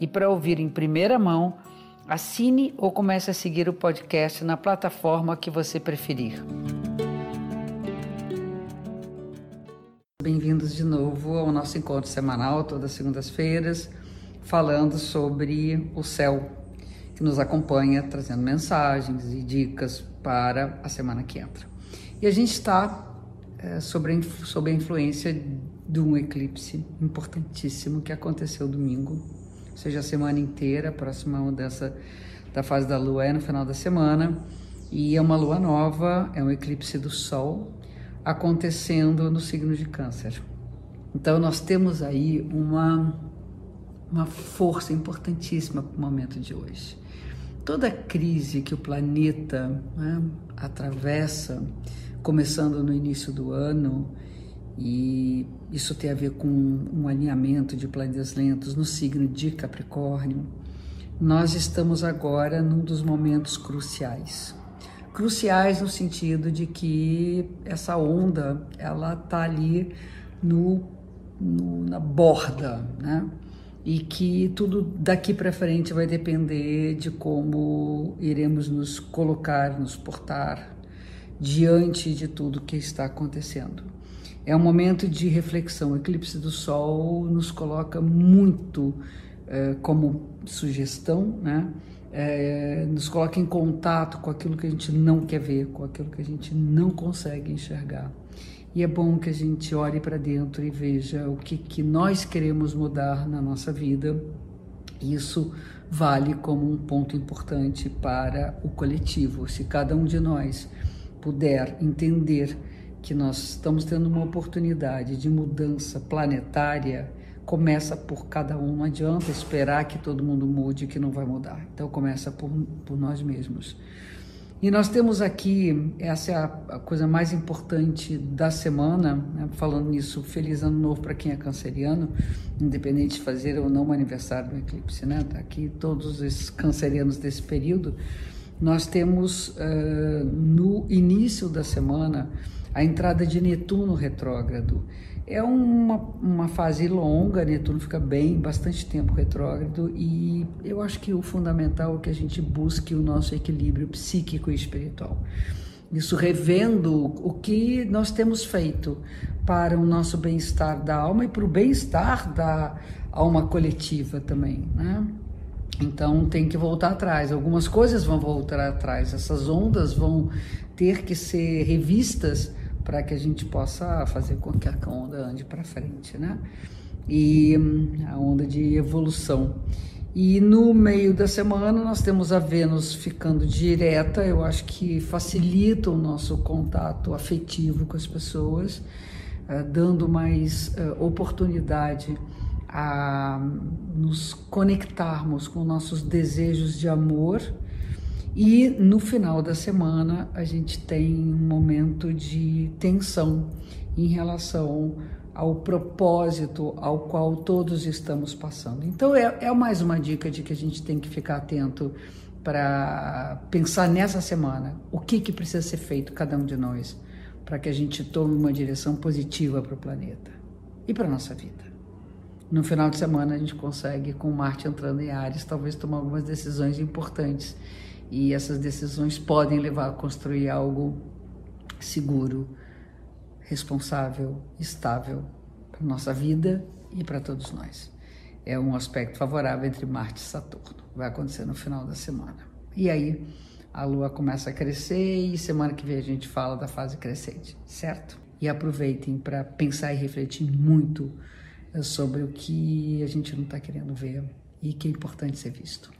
e para ouvir em primeira mão, assine ou comece a seguir o podcast na plataforma que você preferir. Bem-vindos de novo ao nosso encontro semanal, todas as segundas-feiras, falando sobre o céu que nos acompanha, trazendo mensagens e dicas para a semana que entra. E a gente está é, sobre, sob a influência de um eclipse importantíssimo que aconteceu domingo, seja, a semana inteira, a próxima mudança da fase da lua é no final da semana, e é uma lua nova, é um eclipse do Sol acontecendo no signo de Câncer. Então, nós temos aí uma, uma força importantíssima para o momento de hoje. Toda crise que o planeta né, atravessa, começando no início do ano, e isso tem a ver com um alinhamento de planetas lentos no signo de Capricórnio. Nós estamos agora num dos momentos cruciais. Cruciais no sentido de que essa onda, ela tá ali no, no na borda, né? E que tudo daqui para frente vai depender de como iremos nos colocar, nos portar diante de tudo que está acontecendo. É um momento de reflexão. O eclipse do Sol nos coloca muito é, como sugestão, né? É, nos coloca em contato com aquilo que a gente não quer ver, com aquilo que a gente não consegue enxergar. E é bom que a gente olhe para dentro e veja o que, que nós queremos mudar na nossa vida. Isso vale como um ponto importante para o coletivo. Se cada um de nós puder entender que nós estamos tendo uma oportunidade de mudança planetária, começa por cada um. Não adianta esperar que todo mundo mude, que não vai mudar. Então começa por, por nós mesmos. E nós temos aqui, essa é a, coisa mais importante da semana, né? falando nisso, feliz ano novo para quem é canceriano, independente de fazer ou não o aniversário do eclipse, né? Tá aqui todos esses cancerianos desse período. Nós temos uh, no início da semana a entrada de Netuno retrógrado. É uma, uma fase longa, Netuno fica bem, bastante tempo retrógrado, e eu acho que o fundamental é que a gente busque o nosso equilíbrio psíquico e espiritual. Isso revendo o que nós temos feito para o nosso bem-estar da alma e para o bem-estar da alma coletiva também, né? Então tem que voltar atrás. Algumas coisas vão voltar atrás. Essas ondas vão ter que ser revistas para que a gente possa fazer com que a onda ande para frente, né? E hum, a onda de evolução. E no meio da semana nós temos a Vênus ficando direta, eu acho que facilita o nosso contato afetivo com as pessoas, uh, dando mais uh, oportunidade a nos conectarmos com nossos desejos de amor e no final da semana a gente tem um momento de tensão em relação ao propósito ao qual todos estamos passando. Então é, é mais uma dica de que a gente tem que ficar atento para pensar nessa semana o que, que precisa ser feito, cada um de nós, para que a gente tome uma direção positiva para o planeta e para nossa vida. No final de semana a gente consegue, com Marte entrando em Ares, talvez tomar algumas decisões importantes e essas decisões podem levar a construir algo seguro, responsável, estável para nossa vida e para todos nós. É um aspecto favorável entre Marte e Saturno. Vai acontecer no final da semana. E aí a Lua começa a crescer e semana que vem a gente fala da fase crescente, certo? E aproveitem para pensar e refletir muito sobre o que a gente não está querendo ver e que é importante ser visto.